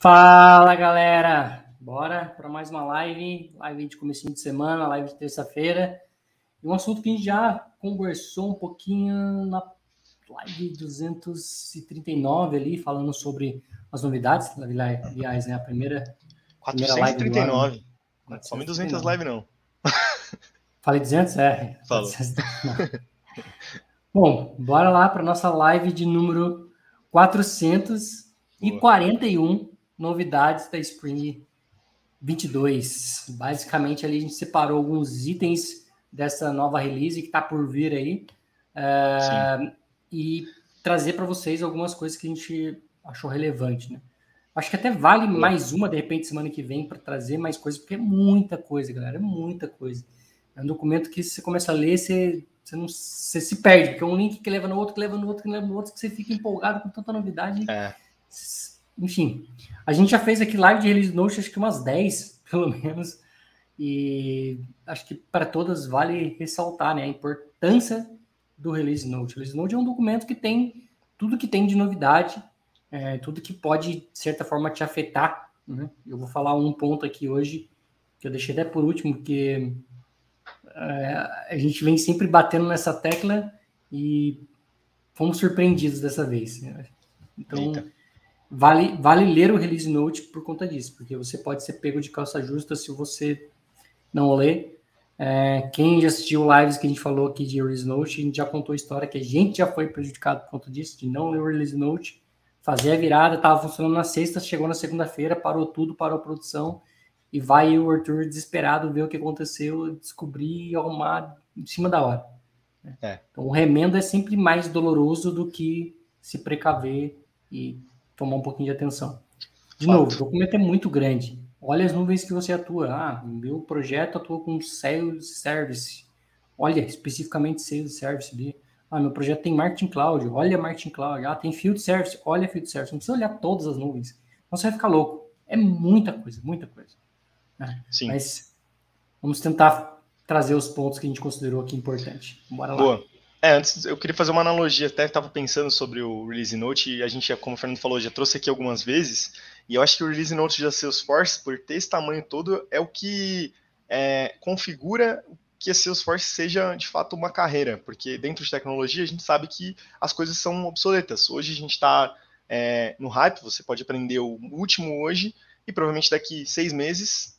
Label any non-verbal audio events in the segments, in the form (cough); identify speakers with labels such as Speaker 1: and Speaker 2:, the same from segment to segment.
Speaker 1: Fala galera, bora para mais uma live, live de começo de semana, live de terça-feira. Um assunto que a gente já conversou um pouquinho na live 239 ali, falando sobre as novidades. Aliás, né, a primeira.
Speaker 2: 439. Não some 200 live, não. (laughs)
Speaker 1: Falei 200? É.
Speaker 2: Falou. (laughs)
Speaker 1: Bom, bora lá para nossa live de número 441 novidades da Spring 22. Basicamente, ali a gente separou alguns itens dessa nova release que está por vir aí uh, e trazer para vocês algumas coisas que a gente achou relevante, né? Acho que até vale mais uma, de repente, semana que vem, para trazer mais coisas, porque é muita coisa, galera, é muita coisa. É um documento que você começa a ler, você, você, não, você se perde, porque é um link que leva no outro, que leva no outro, que leva no outro, que você fica empolgado com tanta novidade.
Speaker 2: É.
Speaker 1: Enfim, a gente já fez aqui live de release note, acho que umas 10, (laughs) pelo menos, e acho que para todas vale ressaltar né, a importância do release note. O release note é um documento que tem tudo que tem de novidade, é, tudo que pode, de certa forma, te afetar. Né? Eu vou falar um ponto aqui hoje, que eu deixei até por último, porque é, a gente vem sempre batendo nessa tecla e fomos surpreendidos dessa vez. Né? Então, Eita. Vale, vale ler o release note por conta disso, porque você pode ser pego de calça justa se você não lê. É, quem já assistiu lives que a gente falou aqui de release note, a gente já contou a história que a gente já foi prejudicado por conta disso, de não ler o release note, fazer a virada, estava funcionando na sexta, chegou na segunda-feira, parou tudo, parou a produção, e vai o Arthur desesperado ver o que aconteceu, descobrir e arrumar em cima da hora. É. Então o remendo é sempre mais doloroso do que se precaver e tomar um pouquinho de atenção. De Fato. novo, o documento é muito grande. Olha as nuvens que você atua. Ah, meu projeto atua com Sales Service. Olha, especificamente Sales Service ali. Ah, meu projeto tem Marketing Cloud. Olha Marketing Cloud. Ah, tem Field Service. Olha Field Service. Não precisa olhar todas as nuvens. Você vai ficar louco. É muita coisa, muita coisa. Né?
Speaker 2: Sim.
Speaker 1: Mas vamos tentar trazer os pontos que a gente considerou aqui importante. Bora lá.
Speaker 2: Boa. É, antes eu queria fazer uma analogia, até estava pensando sobre o Release Note, e a gente, como o Fernando falou, já trouxe aqui algumas vezes, e eu acho que o Release Note da Salesforce, por ter esse tamanho todo, é o que é, configura que a Salesforce seja de fato uma carreira, porque dentro de tecnologia a gente sabe que as coisas são obsoletas. Hoje a gente está é, no hype, você pode aprender o último hoje, e provavelmente daqui seis meses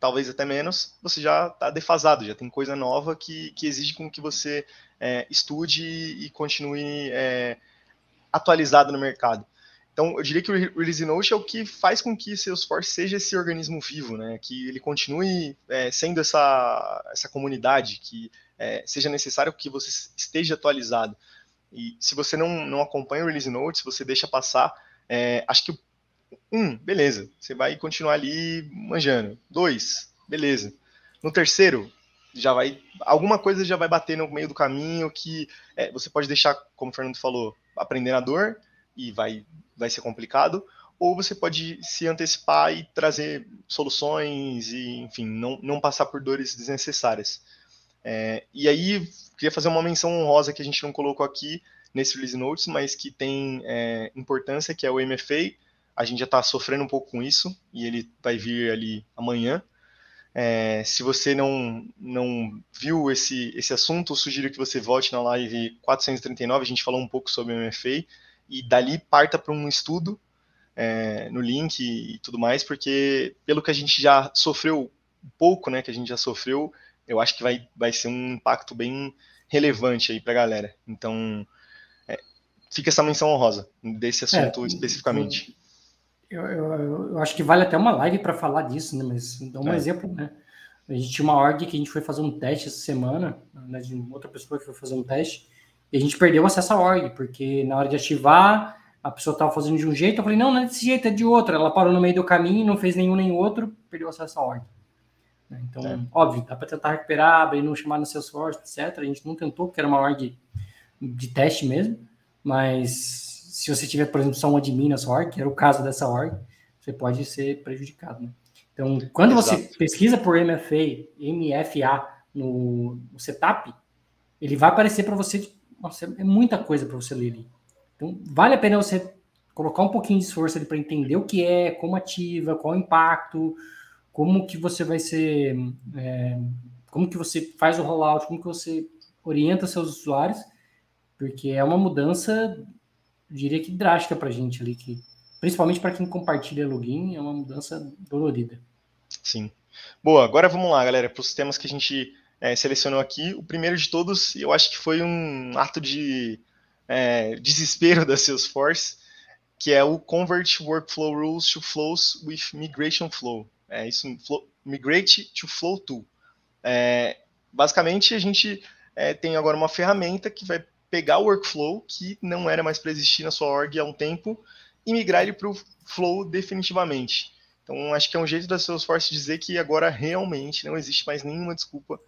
Speaker 2: talvez até menos, você já está defasado, já tem coisa nova que, que exige com que você é, estude e continue é, atualizado no mercado. Então, eu diria que o Release Note é o que faz com que Salesforce seja esse organismo vivo, né? que ele continue é, sendo essa, essa comunidade, que é, seja necessário que você esteja atualizado. E se você não, não acompanha o Release Note, se você deixa passar, é, acho que um, beleza, você vai continuar ali manjando. Dois, beleza. No terceiro, já vai. Alguma coisa já vai bater no meio do caminho que é, você pode deixar, como o Fernando falou, aprender na dor e vai, vai ser complicado. Ou você pode se antecipar e trazer soluções e, enfim, não, não passar por dores desnecessárias. É, e aí, queria fazer uma menção honrosa que a gente não colocou aqui nesse Release Notes, mas que tem é, importância, que é o MFA, a gente já está sofrendo um pouco com isso e ele vai vir ali amanhã. É, se você não, não viu esse, esse assunto, eu sugiro que você volte na live 439, a gente falou um pouco sobre o MFA, e dali parta para um estudo é, no link e tudo mais, porque pelo que a gente já sofreu um pouco, né, que a gente já sofreu, eu acho que vai, vai ser um impacto bem relevante aí para a galera. Então, é, fica essa menção honrosa desse assunto é, especificamente.
Speaker 1: Eu, eu, eu, acho que vale até uma live para falar disso, né? Mas dá um é. exemplo, né? A gente tinha uma org que a gente foi fazer um teste essa semana, né, de outra pessoa que foi fazer um teste, e a gente perdeu acesso à org, porque na hora de ativar, a pessoa estava fazendo de um jeito, eu falei, não, não é desse jeito, é de outro. Ela parou no meio do caminho, não fez nenhum nem outro, perdeu acesso à org. Né, então, é. óbvio, dá para tentar recuperar, abrir no chamado no Salesforce, etc. A gente não tentou, porque era uma org de teste mesmo, mas se você tiver, por exemplo, só um admin na sua org, que era o caso dessa org, você pode ser prejudicado. Né? Então, quando Exato. você pesquisa por MFA, MFA no, no setup, ele vai aparecer para você. Nossa, é muita coisa para você ler ali. Então, vale a pena você colocar um pouquinho de esforço ali para entender o que é, como ativa, qual o impacto, como que você vai ser, é, como que você faz o rollout, como que você orienta seus usuários, porque é uma mudança, diria que drástica para a gente ali, que principalmente para quem compartilha login, é uma mudança dolorida.
Speaker 2: Sim. Boa, agora vamos lá, galera, para os temas que a gente é, selecionou aqui. O primeiro de todos, eu acho que foi um ato de é, desespero (laughs) da Salesforce, que é o Convert Workflow Rules to Flows with Migration Flow. É isso, flow, Migrate to Flow Tool. É, basicamente, a gente é, tem agora uma ferramenta que vai pegar o workflow que não era mais para existir na sua org há um tempo e migrar ele para o Flow definitivamente. Então, acho que é um jeito da Salesforce dizer que agora realmente não existe mais nenhuma desculpa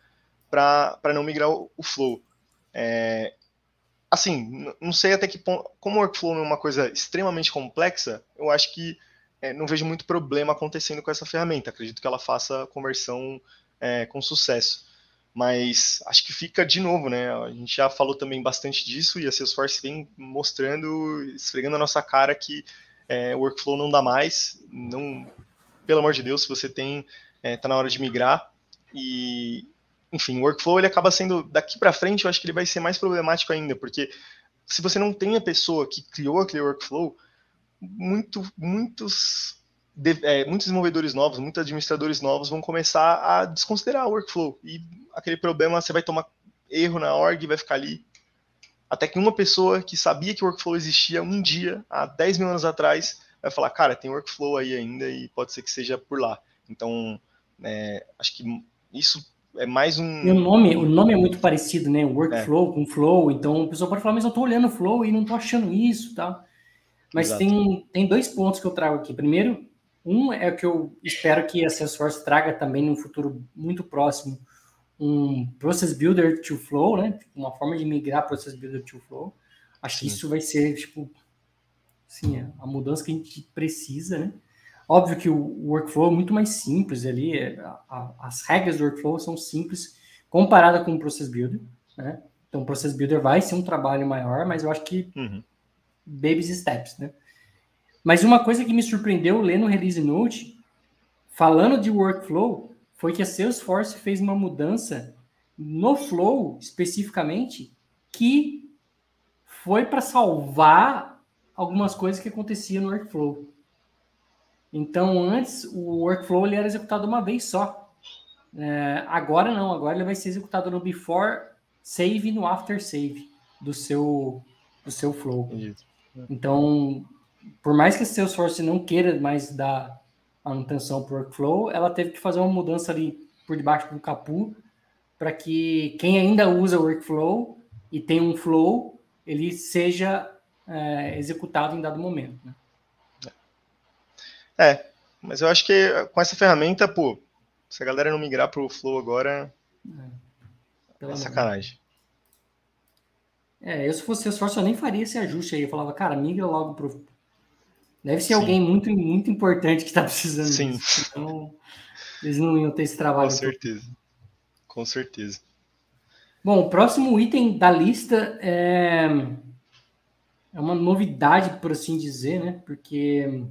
Speaker 2: para não migrar o, o Flow. É, assim, não sei até que ponto. Como o workflow é uma coisa extremamente complexa, eu acho que é, não vejo muito problema acontecendo com essa ferramenta. Acredito que ela faça conversão é, com sucesso. Mas acho que fica de novo, né? A gente já falou também bastante disso e a Salesforce vem mostrando, esfregando a nossa cara que é, o workflow não dá mais, não, pelo amor de Deus, se você tem, é, tá na hora de migrar e, enfim, o workflow ele acaba sendo daqui para frente, eu acho que ele vai ser mais problemático ainda, porque se você não tem a pessoa que criou aquele workflow, muito, muitos de, é, muitos desenvolvedores novos, muitos administradores novos vão começar a desconsiderar o workflow e aquele problema você vai tomar erro na org e vai ficar ali até que uma pessoa que sabia que o workflow existia um dia, há 10 mil anos atrás, vai falar, cara, tem workflow aí ainda e pode ser que seja por lá. Então, é, acho que isso é mais um.
Speaker 1: E o nome, o nome é muito parecido, né? Workflow é. com flow. Então, a pessoa pode falar, mas eu estou olhando o flow e não estou achando isso, tá? Mas tem, tem dois pontos que eu trago aqui. Primeiro, um é que eu espero que a Salesforce traga também no futuro muito próximo um Process Builder to Flow, né? Uma forma de migrar Process Builder to Flow. Acho Sim. que isso vai ser, tipo, Sim, é a mudança que a gente precisa, né? Óbvio que o workflow é muito mais simples ali, é, a, a, as regras do workflow são simples comparada com o Process Builder, né? Então, o Process Builder vai ser um trabalho maior, mas eu acho que uhum. baby steps, né? Mas uma coisa que me surpreendeu lendo o Release Note, falando de workflow, foi que a Salesforce fez uma mudança no Flow, especificamente, que foi para salvar algumas coisas que aconteciam no workflow. Então, antes, o workflow ele era executado uma vez só. É, agora não, agora ele vai ser executado no before save e no after save do seu, do seu flow. Então, por mais que a Salesforce não queira mais dar manutenção para o workflow, ela teve que fazer uma mudança ali por debaixo do capu para que quem ainda usa o workflow e tem um flow, ele seja é, executado em dado momento. Né?
Speaker 2: É, mas eu acho que com essa ferramenta, pô, se a galera não migrar para o Flow agora, é, é sacanagem.
Speaker 1: É, eu se fosse esforço, eu nem faria esse ajuste aí. Eu falava, cara, migra logo pro. Deve ser Sim. alguém muito, muito importante que está precisando
Speaker 2: Sim.
Speaker 1: disso. Então, eles não iam ter esse trabalho.
Speaker 2: Com certeza. Com certeza.
Speaker 1: Bom, o próximo item da lista é é uma novidade, por assim dizer, né? Porque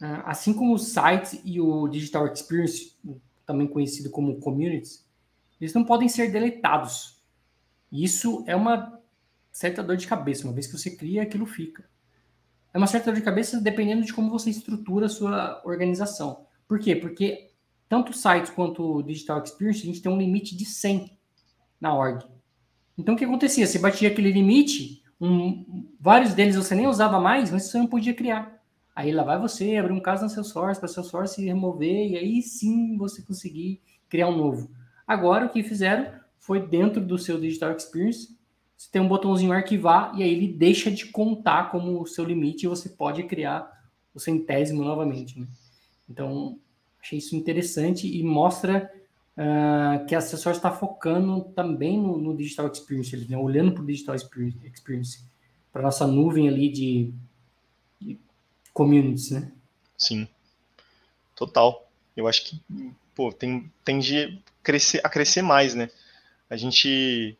Speaker 1: ah, assim como o site e o Digital Experience, também conhecido como communities, eles não podem ser deletados. Isso é uma certa dor de cabeça. Uma vez que você cria, aquilo fica. É uma certa dor de cabeça dependendo de como você estrutura a sua organização. Por quê? Porque tanto o site quanto o Digital Experience, a gente tem um limite de 100 na org. Então, o que acontecia? Você batia aquele limite, um, vários deles você nem usava mais, mas você não podia criar. Aí lá vai você abrir um caso na Salesforce, para Salesforce remover, e aí sim você conseguir criar um novo. Agora o que fizeram foi dentro do seu Digital Experience, você tem um botãozinho arquivar, e aí ele deixa de contar como o seu limite e você pode criar o centésimo novamente. Né? Então, achei isso interessante e mostra uh, que a Salesforce está focando também no, no Digital Experience, né? olhando para o Digital Experience, para nossa nuvem ali de, de communities, né?
Speaker 2: Sim, total. Eu acho que pô, tem, tende crescer, a crescer mais, né? A gente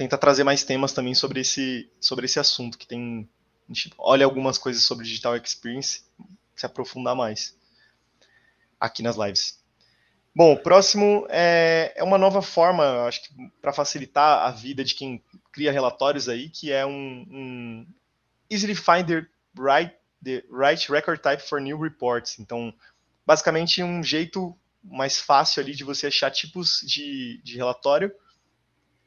Speaker 2: tenta trazer mais temas também sobre esse, sobre esse assunto, que tem a gente olha algumas coisas sobre Digital Experience, se aprofundar mais aqui nas lives. Bom, o próximo é, é uma nova forma, acho que para facilitar a vida de quem cria relatórios aí, que é um, um easily find the right, the right record type for new reports. Então, basicamente um jeito mais fácil ali de você achar tipos de, de relatório.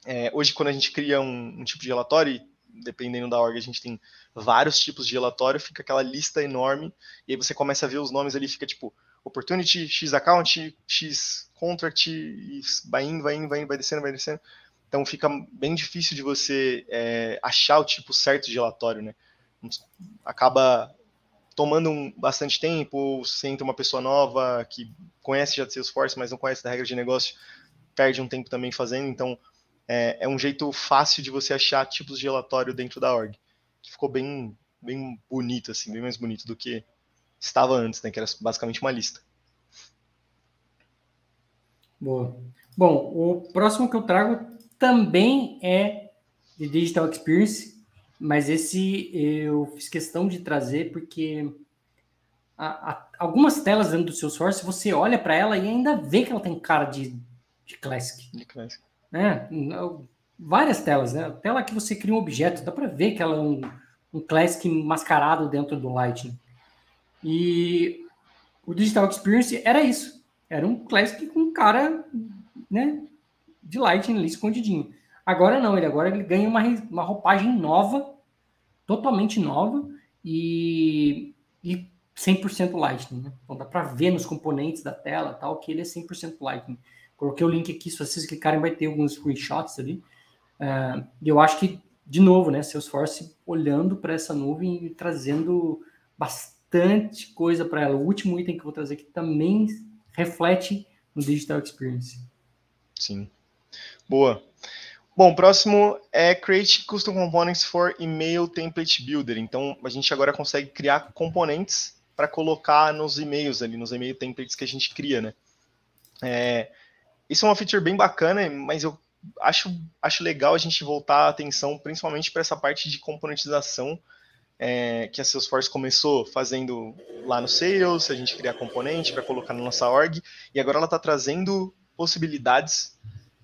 Speaker 2: É, hoje, quando a gente cria um, um tipo de relatório, dependendo da org, a gente tem vários tipos de relatório, fica aquela lista enorme, e aí você começa a ver os nomes ali, fica tipo opportunity, X account, X contract, e vai indo, vai indo, vai indo, vai descendo, vai descendo. Então fica bem difícil de você é, achar o tipo certo de relatório, né? Acaba tomando um, bastante tempo, ou você entra uma pessoa nova que conhece já de Salesforce, mas não conhece da regra de negócio, perde um tempo também fazendo, então é, é um jeito fácil de você achar tipos de relatório dentro da org, que ficou bem, bem bonito, assim, bem mais bonito do que estava antes, né, que era basicamente uma lista.
Speaker 1: Boa. Bom, o próximo que eu trago também é de Digital Experience, mas esse eu fiz questão de trazer porque a, a, algumas telas dentro do seu source, você olha para ela e ainda vê que ela tem cara de, de Classic. De Classic. É, várias telas, né? A tela que você cria um objeto, dá para ver que ela é um, um Classic mascarado dentro do Lightning. E o Digital Experience era isso. Era um Classic com cara né, de Lightning ali escondidinho. Agora não, ele agora ele ganha uma, uma roupagem nova, totalmente nova e, e 100% Lightning. Né? Então dá para ver nos componentes da tela tal que ele é 100% Lightning. Coloquei o link aqui, se vocês clicarem vai ter alguns screenshots ali. Uh, eu acho que, de novo, né, Salesforce olhando para essa nuvem e trazendo bastante coisa para ela. O último item que eu vou trazer aqui também reflete no Digital Experience.
Speaker 2: Sim. Boa. Bom, próximo é Create Custom Components for Email Template Builder. Então, a gente agora consegue criar componentes para colocar nos e-mails ali, nos e-mail templates que a gente cria, né? É, isso é uma feature bem bacana, mas eu acho, acho legal a gente voltar a atenção principalmente para essa parte de componentização é, que a Salesforce começou fazendo lá no Sales, a gente criar componente para colocar na nossa org, e agora ela está trazendo possibilidades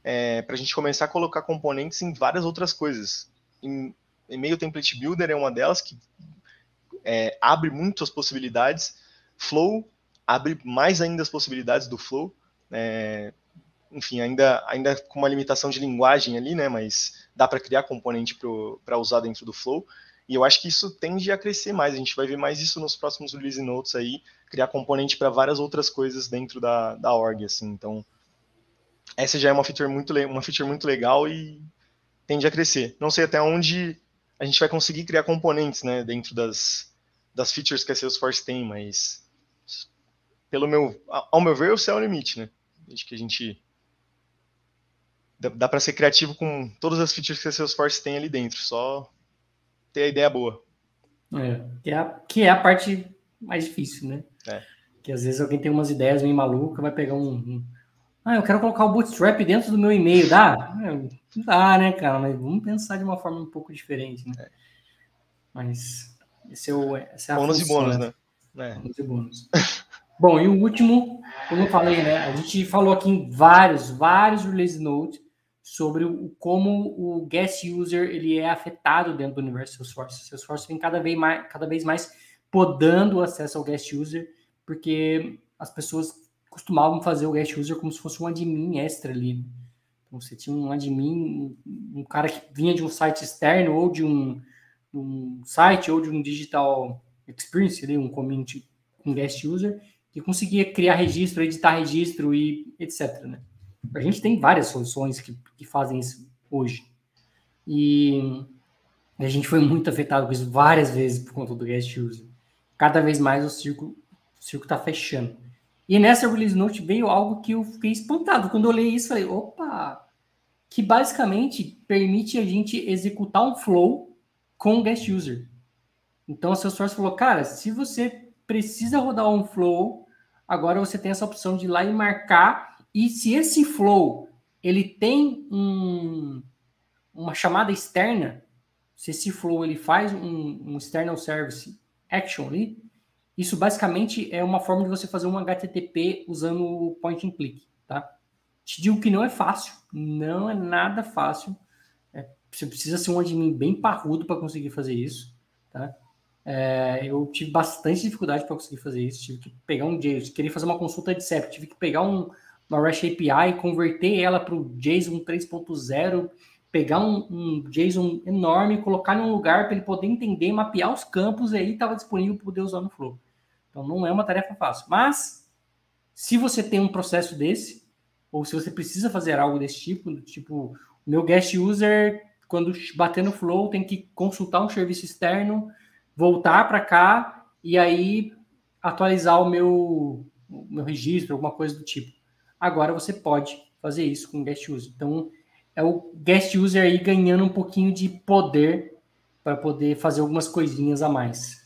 Speaker 2: é, para a gente começar a colocar componentes em várias outras coisas. Em, e-mail Template Builder é uma delas que é, abre muitas possibilidades. Flow abre mais ainda as possibilidades do Flow. É, enfim, ainda, ainda com uma limitação de linguagem ali, né? Mas dá para criar componente para usar dentro do Flow. E eu acho que isso tende a crescer mais. A gente vai ver mais isso nos próximos release notes aí, criar componente para várias outras coisas dentro da, da org, assim. Então, essa já é uma feature muito, uma feature muito legal e tende a crescer. Não sei até onde a gente vai conseguir criar componentes, né, dentro das, das features que a Salesforce tem, mas pelo meu, ao meu ver, o céu é o limite, né? Desde que a gente dá, dá para ser criativo com todas as features que a Salesforce tem ali dentro, só ter a ideia boa.
Speaker 1: É, que é a, que é a parte mais difícil, né? É. Que às vezes alguém tem umas ideias meio malucas, vai pegar um, um, Ah, eu quero colocar o Bootstrap dentro do meu e-mail, dá? É, não dá, né, cara? Mas vamos pensar de uma forma um pouco diferente, né? É. Mas esse é o. Essa é a
Speaker 2: bônus função, e bônus, né?
Speaker 1: né? Bônus e bônus. Bom, e o último, como eu falei, né? A gente falou aqui em vários, vários release notes sobre o, como o guest user ele é afetado dentro do universo Salesforce. Salesforce vem cada vez mais, cada vez mais podando o acesso ao guest user, porque as pessoas costumavam fazer o guest user como se fosse um admin extra ali. Então, você tinha um admin, um cara que vinha de um site externo ou de um, um site ou de um digital experience, ali, um community um guest user, que conseguia criar registro, editar registro e etc. Né? A gente tem várias soluções que, que fazem isso hoje. E a gente foi muito afetado com isso várias vezes por conta do guest user. Cada vez mais o circo o circo está fechando. E nessa release note veio algo que eu fiquei espantado. Quando eu li isso, falei, opa, que basicamente permite a gente executar um flow com o guest user. Então a Salesforce falou, cara, se você precisa rodar um flow, agora você tem essa opção de ir lá e marcar e se esse flow ele tem um, uma chamada externa, se esse flow ele faz um, um external service action ali, isso basicamente é uma forma de você fazer um HTTP usando o point and click, tá? Te digo que não é fácil, não é nada fácil. É, você precisa ser um admin bem parrudo para conseguir fazer isso, tá? É, eu tive bastante dificuldade para conseguir fazer isso. Tive que pegar um JSON, queria fazer uma consulta de CEP, tive que pegar um, uma REST API, converter ela para o JSON 3.0, pegar um, um, JSON enorme, colocar em um lugar para ele poder entender, mapear os campos, e aí estava disponível para poder usar no Flow. Então não é uma tarefa fácil. Mas, se você tem um processo desse, ou se você precisa fazer algo desse tipo, tipo, meu guest user, quando bater no Flow, tem que consultar um serviço externo, voltar para cá e aí atualizar o meu, o meu registro, alguma coisa do tipo. Agora você pode fazer isso com o guest user. Então, é o guest user aí ganhando um pouquinho de poder para poder fazer algumas coisinhas a mais.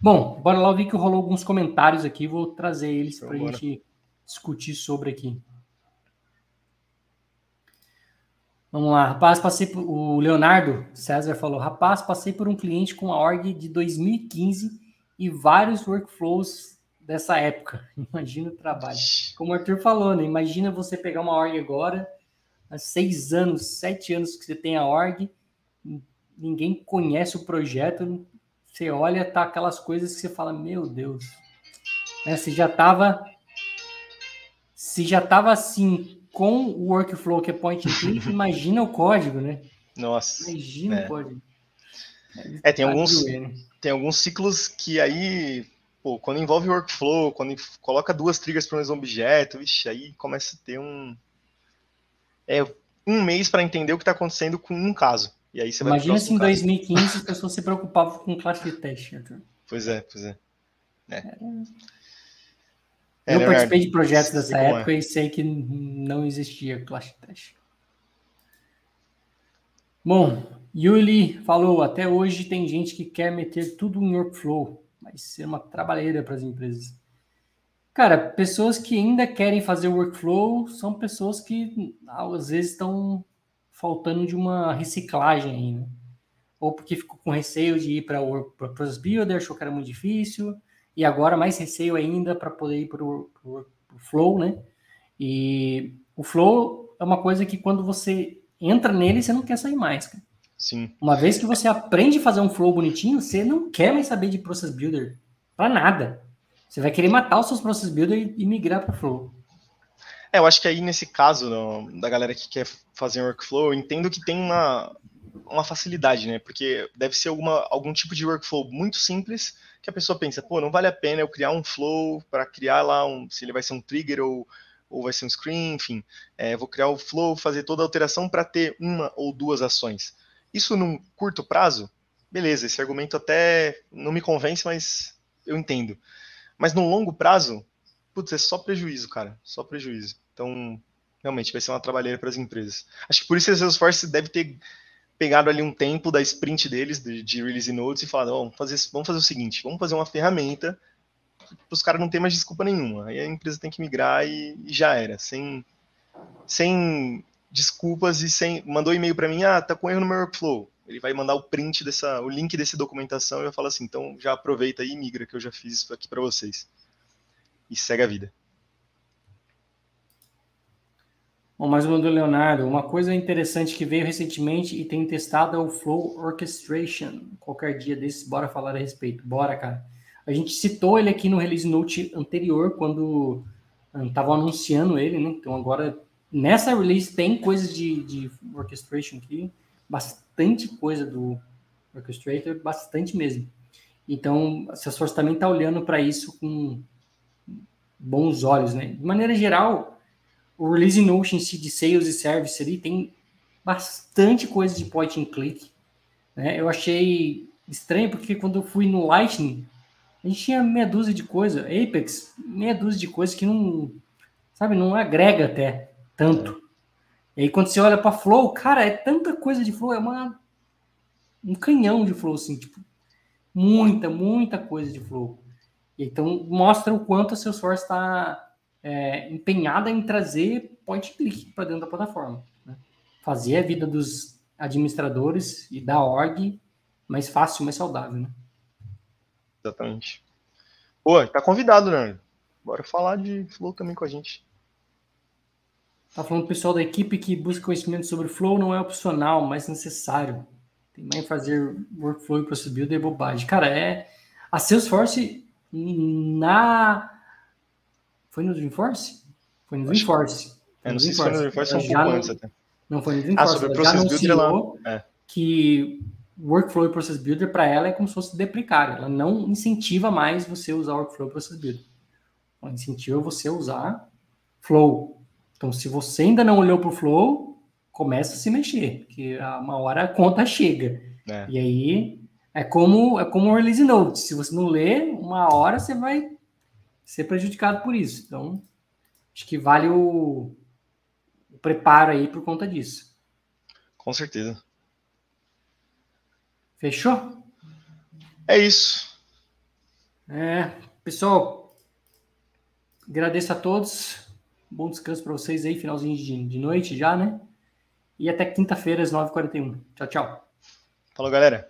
Speaker 1: Bom, bora lá, eu vi que rolou alguns comentários aqui, vou trazer eles para a gente discutir sobre aqui. Vamos lá, rapaz, passei por, o Leonardo César falou, rapaz, passei por um cliente com a org de 2015 e vários workflows dessa época. (laughs) Imagina o trabalho. Como o Arthur falou, né? Imagina você pegar uma org agora, há seis anos, sete anos que você tem a org, ninguém conhece o projeto, você olha, tá aquelas coisas que você fala, meu Deus, né? Você já tava, se já tava assim com o workflow que é point and click, (laughs) imagina o código, né?
Speaker 2: Nossa.
Speaker 1: Imagina é. o código.
Speaker 2: É, tem alguns, né? tem alguns ciclos que aí, pô, quando envolve workflow, quando coloca duas triggers para um mesmo objeto, vixe, aí começa a ter um. É um mês para entender o que está acontecendo com um caso. E aí você
Speaker 1: vai Imagina se em 2015 as (laughs) pessoas se preocupavam com classe de teste, Arthur.
Speaker 2: Pois é, pois é.
Speaker 1: é. É, eu participei de projetos dessa época é. e sei que não existia classe teste. Bom, Yuli falou, até hoje tem gente que quer meter tudo em workflow, mas ser uma trabalheira para as empresas. Cara, pessoas que ainda querem fazer workflow são pessoas que às vezes estão faltando de uma reciclagem aí, né? Ou porque ficou com receio de ir para o Process Builder, achou que era muito difícil, e agora mais receio ainda para poder ir para o Flow, né? E o Flow é uma coisa que quando você entra nele, você não quer sair mais, cara.
Speaker 2: Sim.
Speaker 1: Uma vez que você aprende a fazer um Flow bonitinho, você não quer mais saber de Process Builder para nada. Você vai querer matar os seus Process Builder e, migrar para Flow.
Speaker 2: É, eu acho que aí nesse caso no, da galera que quer fazer um workflow, eu entendo que tem uma, uma facilidade, né? Porque deve ser alguma, algum tipo de workflow muito simples que a pessoa pensa, pô, não vale a pena eu criar um flow para criar lá um, se ele vai ser um trigger ou, ou vai ser um screen, enfim, é, vou criar o flow, fazer toda a alteração para ter uma ou duas ações. Isso num curto prazo, beleza, esse argumento até não me convence, mas eu entendo. Mas no longo prazo, putz, é só prejuízo, cara, só prejuízo. Então, realmente vai ser uma trabalheira para as empresas. Acho que por isso a Salesforce deve ter pegado ali um tempo da sprint deles, de, de release notes, e falado, oh, vamos, fazer, vamos fazer o seguinte, vamos fazer uma ferramenta para os caras não terem mais desculpa nenhuma. Aí a empresa tem que migrar e, e já era, sem, sem desculpas e sem... Mandou e-mail para mim, ah, tá com erro no meu workflow. Ele vai mandar o print dessa, o link dessa documentação e eu falo assim, então já aproveita e migra, que eu já fiz isso aqui para vocês. E segue a vida.
Speaker 1: Bom, mais uma do Leonardo. Uma coisa interessante que veio recentemente e tem testado é o Flow Orchestration. Qualquer dia desses, bora falar a respeito. Bora, cara. A gente citou ele aqui no release note anterior, quando estavam anunciando ele, né? Então agora, nessa release, tem coisas de, de orchestration aqui. Bastante coisa do orchestrator, bastante mesmo. Então, a Salesforce também está olhando para isso com bons olhos, né? De maneira geral, o Release Notion de Sales e Service ali tem bastante coisa de point and click. Né? Eu achei estranho porque quando eu fui no Lightning, a gente tinha meia dúzia de coisa, Apex, meia dúzia de coisas que não, sabe, não agrega até tanto. E aí quando você olha para Flow, cara, é tanta coisa de Flow, é uma um canhão de Flow assim, tipo, muita, muita coisa de Flow. Então mostra o quanto a Salesforce está é, empenhada em trazer point click para dentro da plataforma. Né? Fazer a vida dos administradores e da org mais fácil, mais saudável, né?
Speaker 2: Exatamente. Pô, tá convidado, né? Bora falar de Flow também com a gente.
Speaker 1: Tá falando o pessoal da equipe que busca conhecimento sobre Flow não é opcional, mas necessário. Tem mais fazer workflow e process builder é bobagem. Cara, é a Salesforce na foi no Dreamforce? Foi no Dreamforce.
Speaker 2: É, não sei se foi no Dreamforce ou um pouco antes até.
Speaker 1: Não foi no Dreamforce.
Speaker 2: Ah, sobre o Process Builder ela...
Speaker 1: É. que Workflow e Process Builder para ela é como se fosse deprecário. Ela não incentiva mais você usar Workflow e Process Builder. Ela incentiva você a usar Flow. Então, se você ainda não olhou para o Flow, começa a se mexer, porque uma hora a conta chega. É. E aí é como é como o release note. Se você não lê, uma hora você vai ser prejudicado por isso. Então, acho que vale o, o preparo aí por conta disso.
Speaker 2: Com certeza.
Speaker 1: Fechou?
Speaker 2: É isso.
Speaker 1: É, pessoal, agradeço a todos. Bom descanso para vocês aí, finalzinho de, de noite já, né? E até quinta-feira às 9h41. Tchau, tchau.
Speaker 2: Falou, galera.